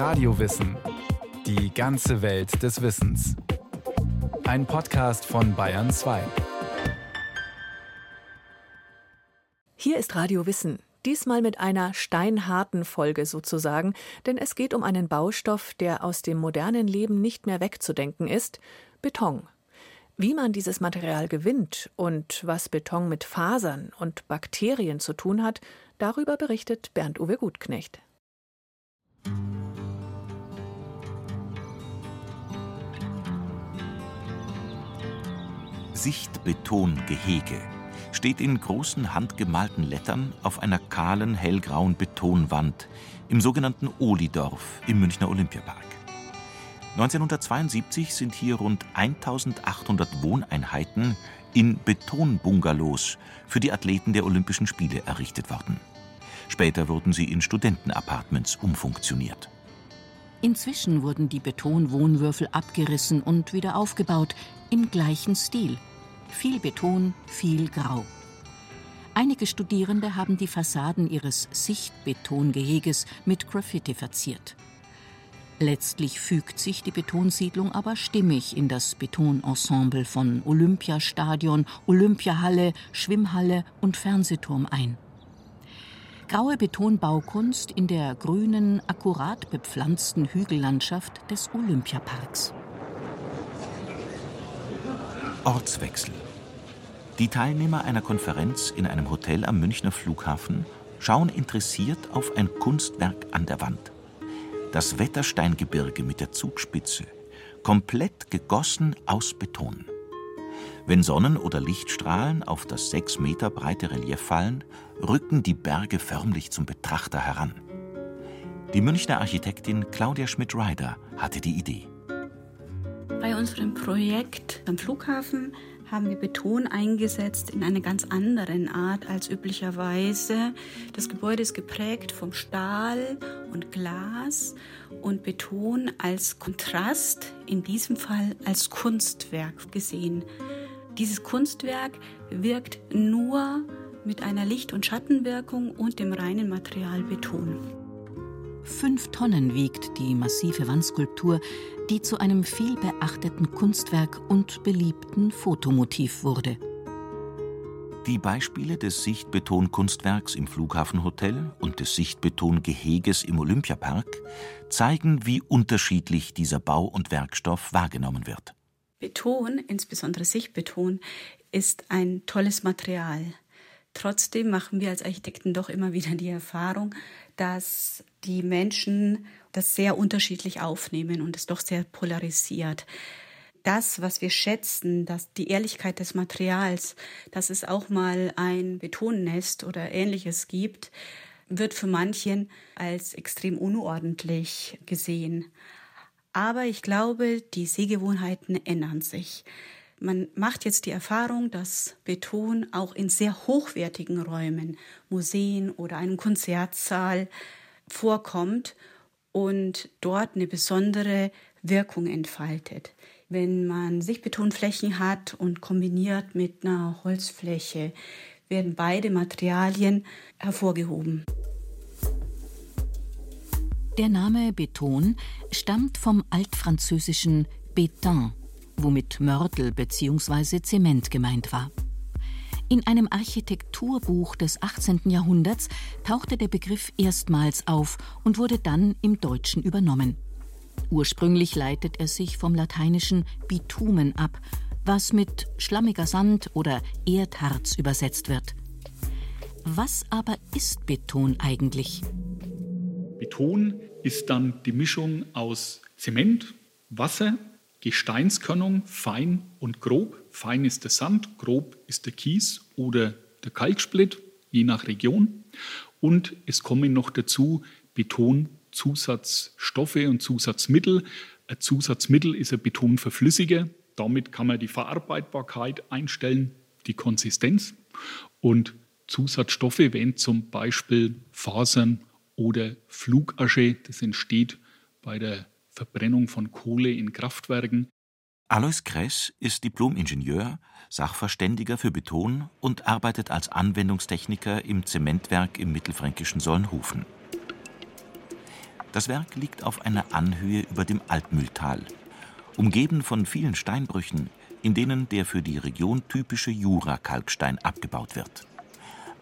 Radiowissen. Die ganze Welt des Wissens. Ein Podcast von Bayern 2. Hier ist Radio Wissen. Diesmal mit einer steinharten Folge sozusagen, denn es geht um einen Baustoff, der aus dem modernen Leben nicht mehr wegzudenken ist: Beton. Wie man dieses Material gewinnt und was Beton mit Fasern und Bakterien zu tun hat, darüber berichtet Bernd Uwe Gutknecht. Sichtbetongehege steht in großen handgemalten Lettern auf einer kahlen hellgrauen Betonwand im sogenannten Ohlidorf im Münchner Olympiapark. 1972 sind hier rund 1800 Wohneinheiten in Betonbungalows für die Athleten der Olympischen Spiele errichtet worden. Später wurden sie in Studentenapartments umfunktioniert. Inzwischen wurden die Betonwohnwürfel abgerissen und wieder aufgebaut im gleichen Stil. Viel Beton, viel Grau. Einige Studierende haben die Fassaden ihres Sichtbetongeheges mit Graffiti verziert. Letztlich fügt sich die Betonsiedlung aber stimmig in das Betonensemble von Olympiastadion, Olympiahalle, Schwimmhalle und Fernsehturm ein. Graue Betonbaukunst in der grünen, akkurat bepflanzten Hügellandschaft des Olympiaparks. Ortswechsel. Die Teilnehmer einer Konferenz in einem Hotel am Münchner Flughafen schauen interessiert auf ein Kunstwerk an der Wand das Wettersteingebirge mit der Zugspitze, komplett gegossen aus Beton. Wenn Sonnen- oder Lichtstrahlen auf das sechs Meter breite Relief fallen, rücken die Berge förmlich zum Betrachter heran. Die Münchner Architektin Claudia Schmidt-Ryder hatte die Idee. Bei unserem Projekt am Flughafen haben wir Beton eingesetzt in einer ganz anderen Art als üblicherweise. Das Gebäude ist geprägt vom Stahl und Glas und Beton als Kontrast, in diesem Fall als Kunstwerk gesehen. Dieses Kunstwerk wirkt nur mit einer Licht- und Schattenwirkung und dem reinen Material Beton. Fünf Tonnen wiegt die massive Wandskulptur, die zu einem vielbeachteten Kunstwerk und beliebten Fotomotiv wurde. Die Beispiele des Sichtbetonkunstwerks im Flughafenhotel und des Sichtbetongeheges im Olympiapark zeigen, wie unterschiedlich dieser Bau- und Werkstoff wahrgenommen wird. Beton, insbesondere Sichtbeton, ist ein tolles Material. Trotzdem machen wir als Architekten doch immer wieder die Erfahrung, dass die Menschen das sehr unterschiedlich aufnehmen und es doch sehr polarisiert. Das, was wir schätzen, dass die Ehrlichkeit des Materials, dass es auch mal ein Betonnest oder ähnliches gibt, wird für manchen als extrem unordentlich gesehen. Aber ich glaube, die Sehgewohnheiten ändern sich. Man macht jetzt die Erfahrung, dass Beton auch in sehr hochwertigen Räumen, Museen oder einem Konzertsaal vorkommt und dort eine besondere Wirkung entfaltet. Wenn man Sichtbetonflächen hat und kombiniert mit einer Holzfläche, werden beide Materialien hervorgehoben. Der Name Beton stammt vom altfranzösischen Béton, womit Mörtel bzw. Zement gemeint war. In einem Architekturbuch des 18. Jahrhunderts tauchte der Begriff erstmals auf und wurde dann im Deutschen übernommen. Ursprünglich leitet er sich vom lateinischen bitumen ab, was mit schlammiger Sand oder Erdharz übersetzt wird. Was aber ist Beton eigentlich? Beton ist dann die Mischung aus Zement, Wasser, Gesteinskörnung, fein und grob. Fein ist der Sand, grob ist der Kies oder der Kalksplitt, je nach Region. Und es kommen noch dazu Betonzusatzstoffe und Zusatzmittel. Ein Zusatzmittel ist ein Betonverflüssiger. Damit kann man die Verarbeitbarkeit einstellen, die Konsistenz. Und Zusatzstoffe wären zum Beispiel Fasern oder Flugasche. Das entsteht bei der Verbrennung von Kohle in Kraftwerken. Alois Kress ist Diplom-Ingenieur, Sachverständiger für Beton und arbeitet als Anwendungstechniker im Zementwerk im mittelfränkischen Solnhofen. Das Werk liegt auf einer Anhöhe über dem Altmühltal, umgeben von vielen Steinbrüchen, in denen der für die Region typische Jura-Kalkstein abgebaut wird.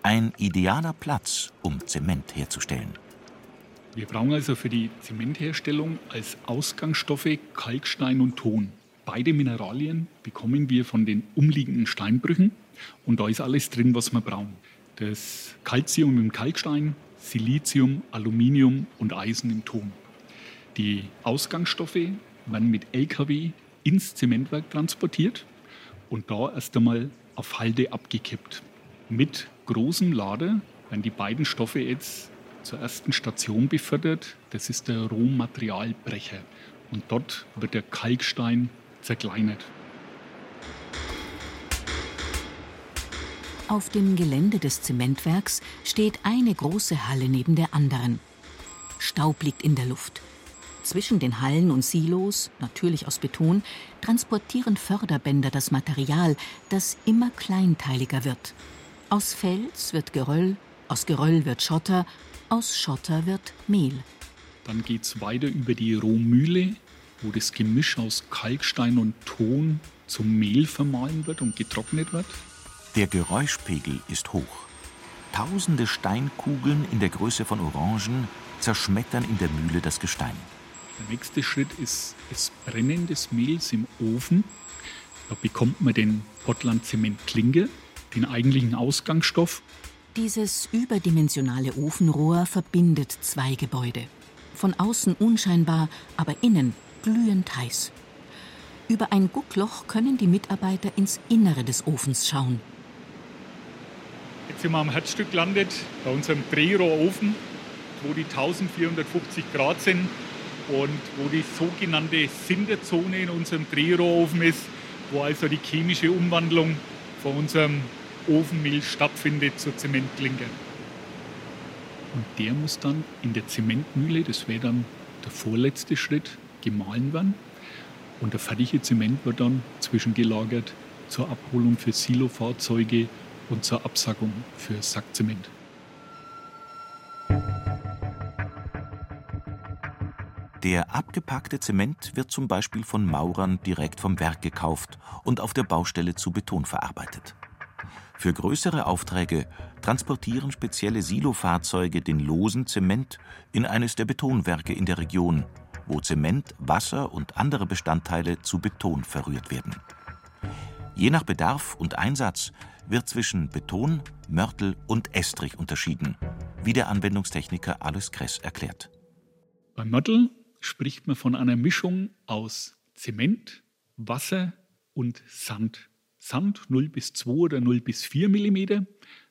Ein idealer Platz, um Zement herzustellen. Wir brauchen also für die Zementherstellung als Ausgangsstoffe Kalkstein und Ton. Beide Mineralien bekommen wir von den umliegenden Steinbrüchen und da ist alles drin, was wir brauchen. Das Calcium im Kalkstein, Silizium, Aluminium und Eisen im Ton. Die Ausgangsstoffe werden mit LKW ins Zementwerk transportiert und da erst einmal auf Halde abgekippt. Mit großem Lader werden die beiden Stoffe jetzt zur ersten Station befördert. Das ist der Rohmaterialbrecher. Und dort wird der Kalkstein zerkleinert. Auf dem Gelände des Zementwerks steht eine große Halle neben der anderen. Staub liegt in der Luft. Zwischen den Hallen und Silos, natürlich aus Beton, transportieren Förderbänder das Material, das immer kleinteiliger wird. Aus Fels wird Geröll, aus Geröll wird Schotter, aus Schotter wird Mehl. Dann geht es weiter über die Rohmühle, wo das Gemisch aus Kalkstein und Ton zum Mehl vermahlen wird und getrocknet wird. Der Geräuschpegel ist hoch. Tausende Steinkugeln in der Größe von Orangen zerschmettern in der Mühle das Gestein. Der nächste Schritt ist das Brennen des Mehls im Ofen. Da bekommt man den Portland Zement Klinge, den eigentlichen Ausgangsstoff. Dieses überdimensionale Ofenrohr verbindet zwei Gebäude. Von außen unscheinbar, aber innen glühend heiß. Über ein Guckloch können die Mitarbeiter ins Innere des Ofens schauen. Jetzt sind wir am Herzstück gelandet, bei unserem Drehrohrofen, wo die 1450 Grad sind und wo die sogenannte Sinterzone in unserem Drehrohrofen ist, wo also die chemische Umwandlung von unserem Ofenmehl stattfindet zur Zementklinke. Und der muss dann in der Zementmühle, das wäre dann der vorletzte Schritt, gemahlen werden. Und der fertige Zement wird dann zwischengelagert zur Abholung für Silofahrzeuge und zur Absackung für Sackzement. Der abgepackte Zement wird zum Beispiel von Maurern direkt vom Werk gekauft und auf der Baustelle zu Beton verarbeitet. Für größere Aufträge transportieren spezielle Silofahrzeuge den losen Zement in eines der Betonwerke in der Region, wo Zement, Wasser und andere Bestandteile zu Beton verrührt werden. Je nach Bedarf und Einsatz wird zwischen Beton, Mörtel und Estrich unterschieden, wie der Anwendungstechniker Alois Kress erklärt. Beim Mörtel spricht man von einer Mischung aus Zement, Wasser und Sand. Sand 0 bis 2 oder 0 bis 4 mm,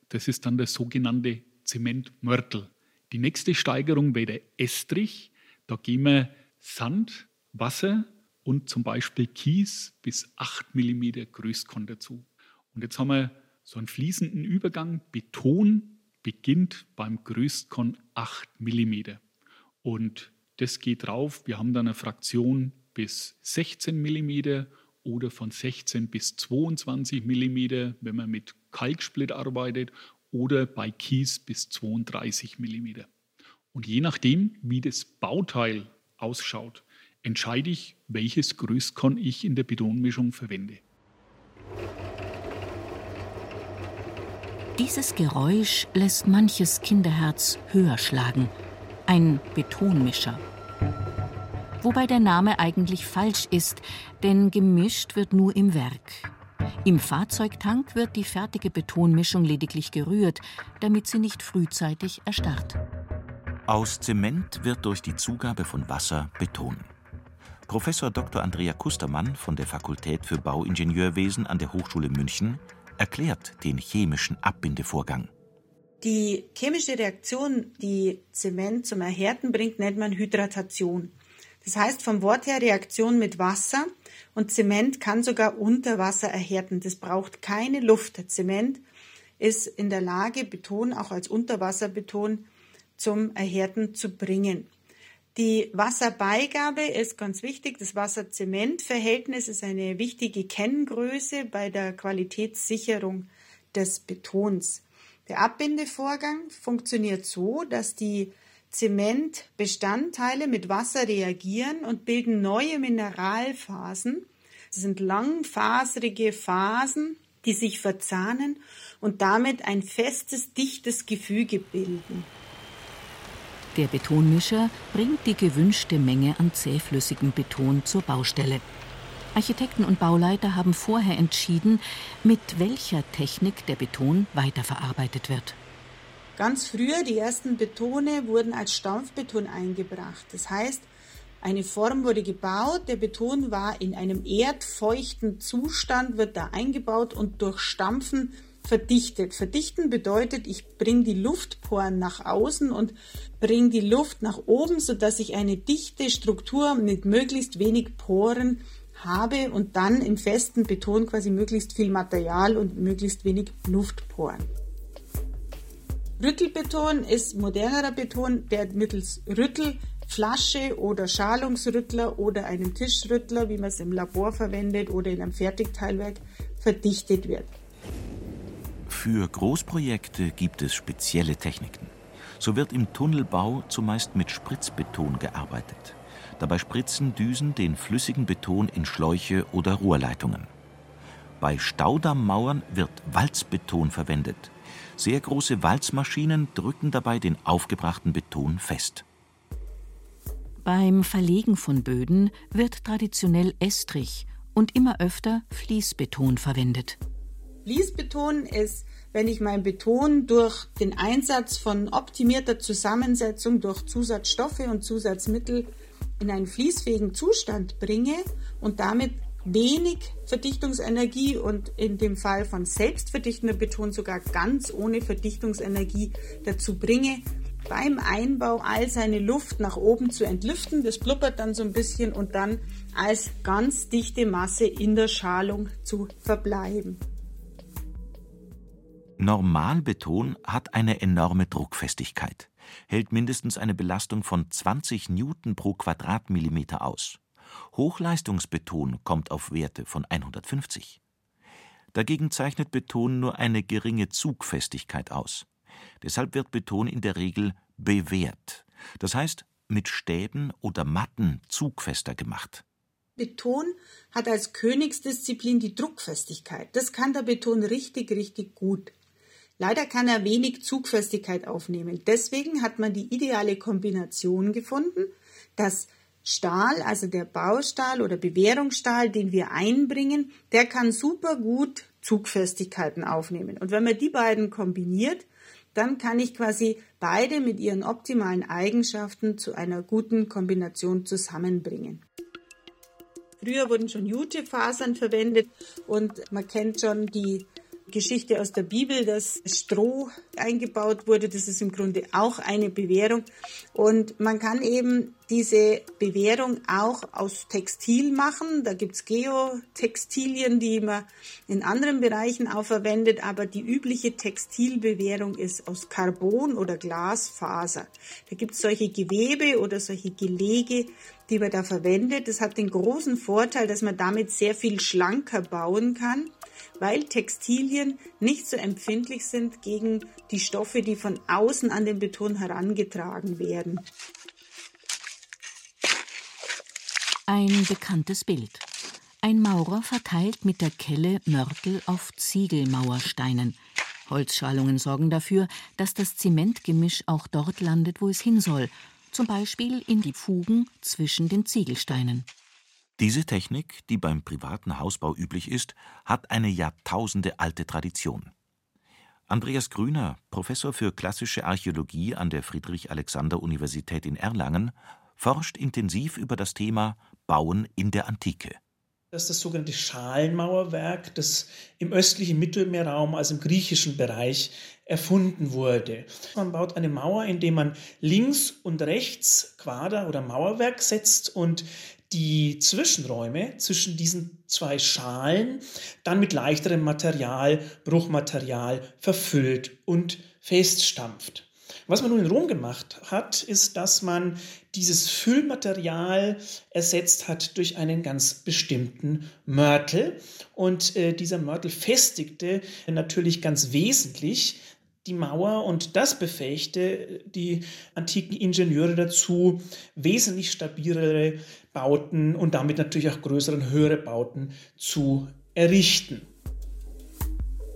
das ist dann der sogenannte Zementmörtel. Die nächste Steigerung wäre der Estrich. Da gehen wir Sand, Wasser und zum Beispiel Kies bis 8 mm Größkorn dazu. Und jetzt haben wir so einen fließenden Übergang. Beton beginnt beim Größkorn 8 mm. Und das geht drauf. Wir haben dann eine Fraktion bis 16 mm oder von 16 bis 22 mm, wenn man mit Kalksplit arbeitet, oder bei Kies bis 32 mm. Und je nachdem, wie das Bauteil ausschaut, entscheide ich, welches Größkorn ich in der Betonmischung verwende. Dieses Geräusch lässt manches Kinderherz höher schlagen. Ein Betonmischer. Wobei der Name eigentlich falsch ist, denn gemischt wird nur im Werk. Im Fahrzeugtank wird die fertige Betonmischung lediglich gerührt, damit sie nicht frühzeitig erstarrt. Aus Zement wird durch die Zugabe von Wasser Beton. Professor Dr. Andrea Kustermann von der Fakultät für Bauingenieurwesen an der Hochschule München erklärt den chemischen Abbindevorgang. Die chemische Reaktion, die Zement zum Erhärten bringt, nennt man Hydratation. Das heißt vom Wort her Reaktion mit Wasser und Zement kann sogar unter Wasser erhärten. Das braucht keine Luft. Zement ist in der Lage, Beton auch als Unterwasserbeton zum Erhärten zu bringen. Die Wasserbeigabe ist ganz wichtig. Das Wasser-Zement-Verhältnis ist eine wichtige Kenngröße bei der Qualitätssicherung des Betons. Der Abbindevorgang funktioniert so, dass die Zementbestandteile mit Wasser reagieren und bilden neue Mineralphasen. Das sind langfaserige Phasen, die sich verzahnen und damit ein festes, dichtes Gefüge bilden. Der Betonmischer bringt die gewünschte Menge an zähflüssigem Beton zur Baustelle. Architekten und Bauleiter haben vorher entschieden, mit welcher Technik der Beton weiterverarbeitet wird. Ganz früher, die ersten Betone wurden als Stampfbeton eingebracht. Das heißt, eine Form wurde gebaut, der Beton war in einem erdfeuchten Zustand, wird da eingebaut und durch Stampfen verdichtet. Verdichten bedeutet, ich bringe die Luftporen nach außen und bringe die Luft nach oben, sodass ich eine dichte Struktur mit möglichst wenig Poren habe und dann im festen Beton quasi möglichst viel Material und möglichst wenig Luftporen. Rüttelbeton ist modernerer Beton, der mittels Rüttelflasche oder Schalungsrüttler oder einem Tischrüttler, wie man es im Labor verwendet oder in einem Fertigteilwerk, verdichtet wird. Für Großprojekte gibt es spezielle Techniken. So wird im Tunnelbau zumeist mit Spritzbeton gearbeitet. Dabei spritzen Düsen den flüssigen Beton in Schläuche oder Rohrleitungen. Bei Staudammmauern wird Walzbeton verwendet. Sehr große Walzmaschinen drücken dabei den aufgebrachten Beton fest. Beim Verlegen von Böden wird traditionell Estrich und immer öfter Fließbeton verwendet. Fließbeton ist, wenn ich mein Beton durch den Einsatz von optimierter Zusammensetzung durch Zusatzstoffe und Zusatzmittel in einen fließfähigen Zustand bringe und damit wenig Verdichtungsenergie und in dem Fall von selbstverdichtender Beton sogar ganz ohne Verdichtungsenergie dazu bringe, beim Einbau all seine Luft nach oben zu entlüften. Das blubbert dann so ein bisschen und dann als ganz dichte Masse in der Schalung zu verbleiben. Normalbeton hat eine enorme Druckfestigkeit, hält mindestens eine Belastung von 20 Newton pro Quadratmillimeter aus. Hochleistungsbeton kommt auf Werte von 150. Dagegen zeichnet Beton nur eine geringe Zugfestigkeit aus. Deshalb wird Beton in der Regel bewährt, das heißt mit Stäben oder Matten zugfester gemacht. Beton hat als Königsdisziplin die Druckfestigkeit. Das kann der Beton richtig, richtig gut. Leider kann er wenig Zugfestigkeit aufnehmen. Deswegen hat man die ideale Kombination gefunden, dass Stahl, also der Baustahl oder Bewährungsstahl, den wir einbringen, der kann super gut Zugfestigkeiten aufnehmen. Und wenn man die beiden kombiniert, dann kann ich quasi beide mit ihren optimalen Eigenschaften zu einer guten Kombination zusammenbringen. Früher wurden schon Jutefasern verwendet und man kennt schon die Geschichte aus der Bibel, dass Stroh eingebaut wurde. Das ist im Grunde auch eine Bewährung. Und man kann eben diese Bewährung auch aus Textil machen. Da gibt's Geotextilien, die man in anderen Bereichen auch verwendet, aber die übliche Textilbewährung ist aus Carbon oder Glasfaser. Da gibt's solche Gewebe oder solche Gelege, die man da verwendet. Das hat den großen Vorteil, dass man damit sehr viel schlanker bauen kann weil Textilien nicht so empfindlich sind gegen die Stoffe, die von außen an den Beton herangetragen werden. Ein bekanntes Bild. Ein Maurer verteilt mit der Kelle Mörtel auf Ziegelmauersteinen. Holzschalungen sorgen dafür, dass das Zementgemisch auch dort landet, wo es hin soll, zum Beispiel in die Fugen zwischen den Ziegelsteinen. Diese Technik, die beim privaten Hausbau üblich ist, hat eine jahrtausendealte Tradition. Andreas Grüner, Professor für klassische Archäologie an der Friedrich-Alexander-Universität in Erlangen, forscht intensiv über das Thema Bauen in der Antike. Das ist das sogenannte Schalenmauerwerk, das im östlichen Mittelmeerraum, also im griechischen Bereich, erfunden wurde. Man baut eine Mauer, indem man links und rechts Quader oder Mauerwerk setzt und die Zwischenräume zwischen diesen zwei Schalen dann mit leichterem Material, Bruchmaterial verfüllt und feststampft. Was man nun in Rom gemacht hat, ist, dass man dieses Füllmaterial ersetzt hat durch einen ganz bestimmten Mörtel. Und äh, dieser Mörtel festigte natürlich ganz wesentlich die Mauer und das befähigte die antiken Ingenieure dazu, wesentlich stabilere Bauten und damit natürlich auch größere und höhere Bauten zu errichten.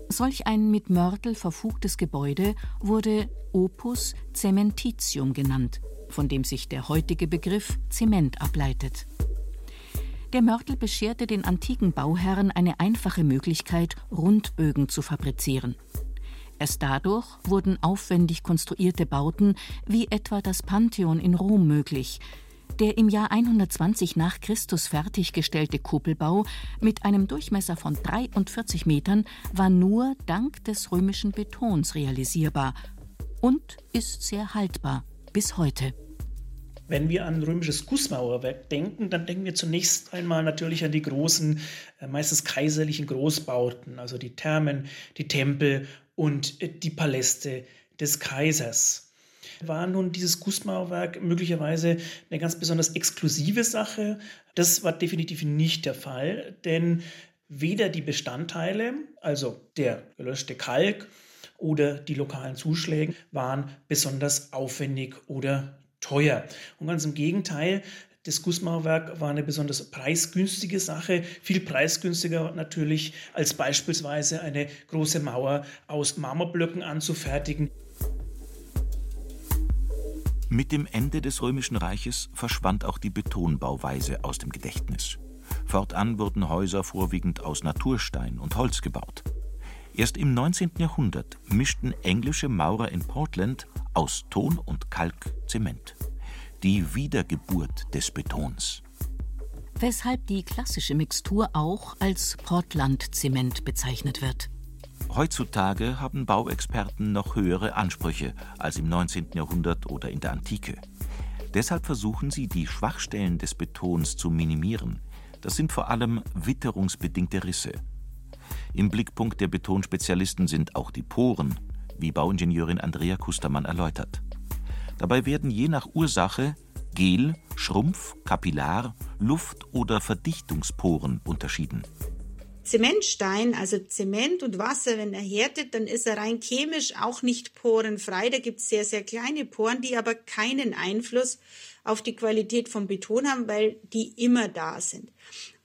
Solch ein mit Mörtel verfugtes Gebäude wurde Opus Cementitium genannt, von dem sich der heutige Begriff Zement ableitet. Der Mörtel bescherte den antiken Bauherren eine einfache Möglichkeit, Rundbögen zu fabrizieren. Erst dadurch wurden aufwendig konstruierte Bauten wie etwa das Pantheon in Rom möglich, der im Jahr 120 nach Christus fertiggestellte Kuppelbau mit einem Durchmesser von 43 Metern war nur dank des römischen Betons realisierbar und ist sehr haltbar bis heute. Wenn wir an römisches Gussmauerwerk denken, dann denken wir zunächst einmal natürlich an die großen, äh, meistens kaiserlichen Großbauten, also die Thermen, die Tempel und äh, die Paläste des Kaisers. War nun dieses Gussmauerwerk möglicherweise eine ganz besonders exklusive Sache? Das war definitiv nicht der Fall, denn weder die Bestandteile, also der gelöschte Kalk oder die lokalen Zuschläge, waren besonders aufwendig oder teuer. Und ganz im Gegenteil, das Gussmauerwerk war eine besonders preisgünstige Sache, viel preisgünstiger natürlich als beispielsweise eine große Mauer aus Marmorblöcken anzufertigen. Mit dem Ende des Römischen Reiches verschwand auch die Betonbauweise aus dem Gedächtnis. Fortan wurden Häuser vorwiegend aus Naturstein und Holz gebaut. Erst im 19. Jahrhundert mischten englische Maurer in Portland aus Ton und Kalk Zement die Wiedergeburt des Betons. Weshalb die klassische Mixtur auch als Portland-Zement bezeichnet wird. Heutzutage haben Bauexperten noch höhere Ansprüche als im 19. Jahrhundert oder in der Antike. Deshalb versuchen sie, die Schwachstellen des Betons zu minimieren. Das sind vor allem witterungsbedingte Risse. Im Blickpunkt der Betonspezialisten sind auch die Poren, wie Bauingenieurin Andrea Kustermann erläutert. Dabei werden je nach Ursache Gel, Schrumpf, Kapillar, Luft- oder Verdichtungsporen unterschieden. Zementstein, also Zement und Wasser, wenn er härtet, dann ist er rein chemisch auch nicht porenfrei. Da gibt es sehr, sehr kleine Poren, die aber keinen Einfluss auf die Qualität vom Beton haben, weil die immer da sind.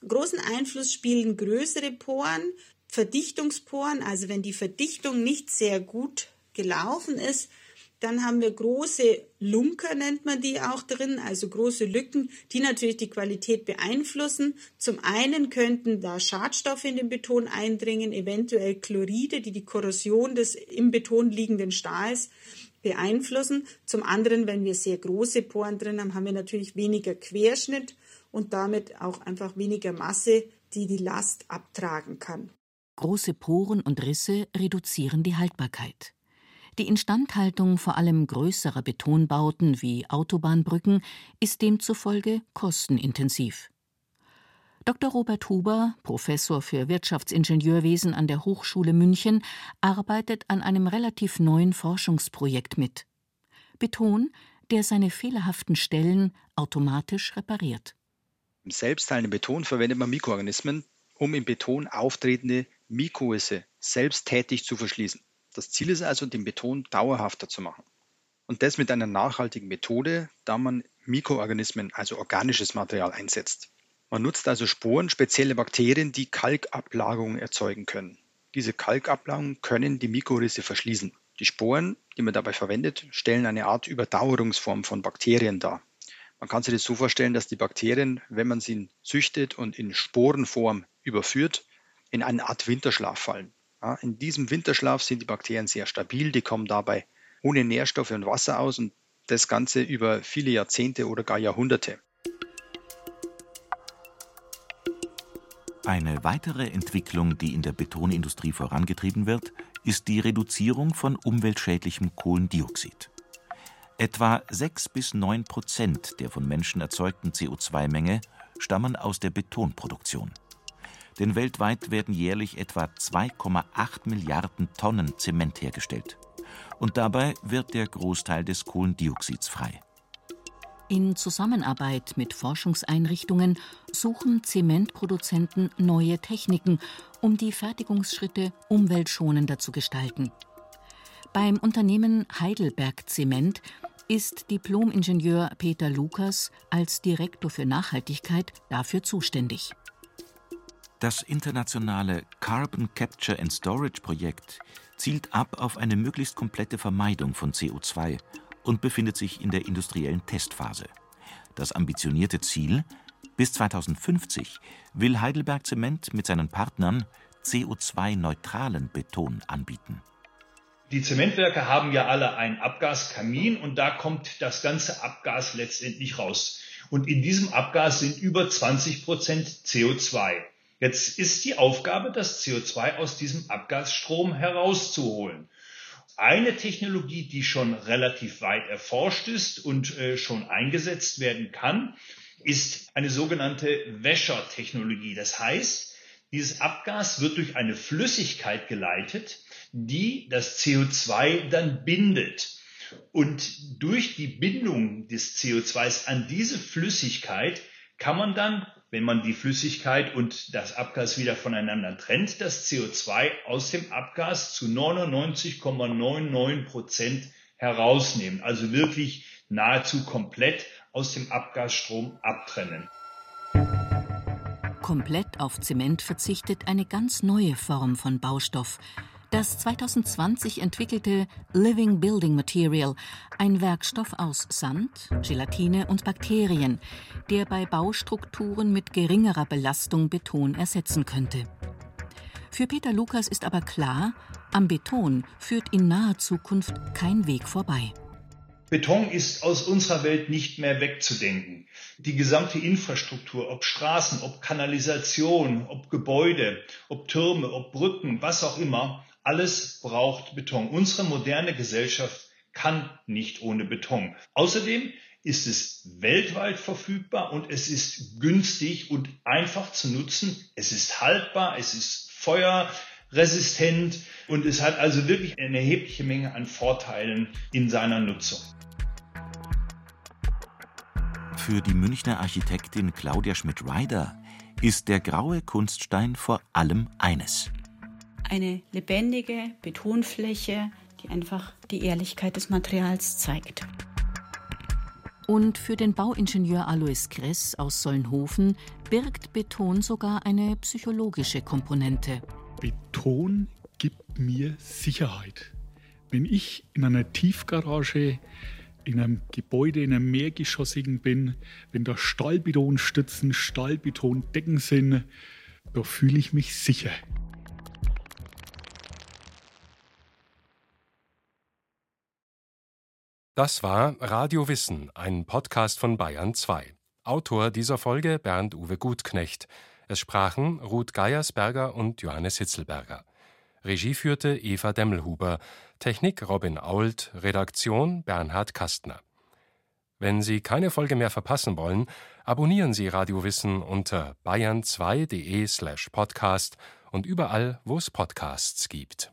Großen Einfluss spielen größere Poren, Verdichtungsporen, also wenn die Verdichtung nicht sehr gut gelaufen ist, dann haben wir große Lunker, nennt man die auch drin, also große Lücken, die natürlich die Qualität beeinflussen. Zum einen könnten da Schadstoffe in den Beton eindringen, eventuell Chloride, die die Korrosion des im Beton liegenden Stahls beeinflussen. Zum anderen, wenn wir sehr große Poren drin haben, haben wir natürlich weniger Querschnitt und damit auch einfach weniger Masse, die die Last abtragen kann. Große Poren und Risse reduzieren die Haltbarkeit. Die Instandhaltung vor allem größerer Betonbauten wie Autobahnbrücken ist demzufolge kostenintensiv. Dr. Robert Huber, Professor für Wirtschaftsingenieurwesen an der Hochschule München, arbeitet an einem relativ neuen Forschungsprojekt mit. Beton, der seine fehlerhaften Stellen automatisch repariert. Im selbstheilenden Beton verwendet man Mikroorganismen, um im Beton auftretende Mikrorisse selbsttätig zu verschließen. Das Ziel ist also, den Beton dauerhafter zu machen. Und das mit einer nachhaltigen Methode, da man Mikroorganismen, also organisches Material einsetzt. Man nutzt also Sporen, spezielle Bakterien, die Kalkablagerungen erzeugen können. Diese Kalkablagerungen können die Mikrorisse verschließen. Die Sporen, die man dabei verwendet, stellen eine Art Überdauerungsform von Bakterien dar. Man kann sich das so vorstellen, dass die Bakterien, wenn man sie züchtet und in Sporenform überführt, in eine Art Winterschlaf fallen. Ja, in diesem Winterschlaf sind die Bakterien sehr stabil, die kommen dabei ohne Nährstoffe und Wasser aus und das Ganze über viele Jahrzehnte oder gar Jahrhunderte. Eine weitere Entwicklung, die in der Betonindustrie vorangetrieben wird, ist die Reduzierung von umweltschädlichem Kohlendioxid. Etwa 6 bis 9 Prozent der von Menschen erzeugten CO2-Menge stammen aus der Betonproduktion denn weltweit werden jährlich etwa 2,8 Milliarden Tonnen Zement hergestellt. Und dabei wird der Großteil des Kohlendioxids frei. In Zusammenarbeit mit Forschungseinrichtungen suchen Zementproduzenten neue Techniken, um die Fertigungsschritte umweltschonender zu gestalten. Beim Unternehmen Heidelberg Zement ist Diplom-Ingenieur Peter Lukas als Direktor für Nachhaltigkeit dafür zuständig. Das internationale Carbon Capture and Storage Projekt zielt ab auf eine möglichst komplette Vermeidung von CO2 und befindet sich in der industriellen Testphase. Das ambitionierte Ziel bis 2050 will Heidelberg Zement mit seinen Partnern CO2-neutralen Beton anbieten. Die Zementwerke haben ja alle einen Abgaskamin und da kommt das ganze Abgas letztendlich raus. Und in diesem Abgas sind über 20 Prozent CO2. Jetzt ist die Aufgabe, das CO2 aus diesem Abgasstrom herauszuholen. Eine Technologie, die schon relativ weit erforscht ist und äh, schon eingesetzt werden kann, ist eine sogenannte Wäschertechnologie. Das heißt, dieses Abgas wird durch eine Flüssigkeit geleitet, die das CO2 dann bindet. Und durch die Bindung des CO2s an diese Flüssigkeit kann man dann, wenn man die Flüssigkeit und das Abgas wieder voneinander trennt, das CO2 aus dem Abgas zu 99,99 Prozent herausnehmen. Also wirklich nahezu komplett aus dem Abgasstrom abtrennen. Komplett auf Zement verzichtet eine ganz neue Form von Baustoff. Das 2020 entwickelte Living Building Material, ein Werkstoff aus Sand, Gelatine und Bakterien, der bei Baustrukturen mit geringerer Belastung Beton ersetzen könnte. Für Peter Lukas ist aber klar, am Beton führt in naher Zukunft kein Weg vorbei. Beton ist aus unserer Welt nicht mehr wegzudenken. Die gesamte Infrastruktur, ob Straßen, ob Kanalisation, ob Gebäude, ob Türme, ob Brücken, was auch immer, alles braucht Beton. Unsere moderne Gesellschaft kann nicht ohne Beton. Außerdem ist es weltweit verfügbar und es ist günstig und einfach zu nutzen. Es ist haltbar, es ist feuerresistent und es hat also wirklich eine erhebliche Menge an Vorteilen in seiner Nutzung. Für die Münchner Architektin Claudia Schmidt-Ryder ist der graue Kunststein vor allem eines. Eine lebendige Betonfläche, die einfach die Ehrlichkeit des Materials zeigt. Und für den Bauingenieur Alois Kress aus Solnhofen birgt Beton sogar eine psychologische Komponente. Beton gibt mir Sicherheit. Wenn ich in einer Tiefgarage in einem Gebäude, in einem mehrgeschossigen bin, wenn da Stahlbetonstützen, Stahlbetondecken sind, da fühle ich mich sicher. Das war Radio Wissen, ein Podcast von Bayern 2. Autor dieser Folge Bernd Uwe Gutknecht. Es sprachen Ruth Geiersberger und Johannes Hitzelberger. Regie führte Eva Demmelhuber, Technik Robin Ault, Redaktion Bernhard Kastner. Wenn Sie keine Folge mehr verpassen wollen, abonnieren Sie Radio Wissen unter bayern2.de slash podcast und überall, wo es Podcasts gibt.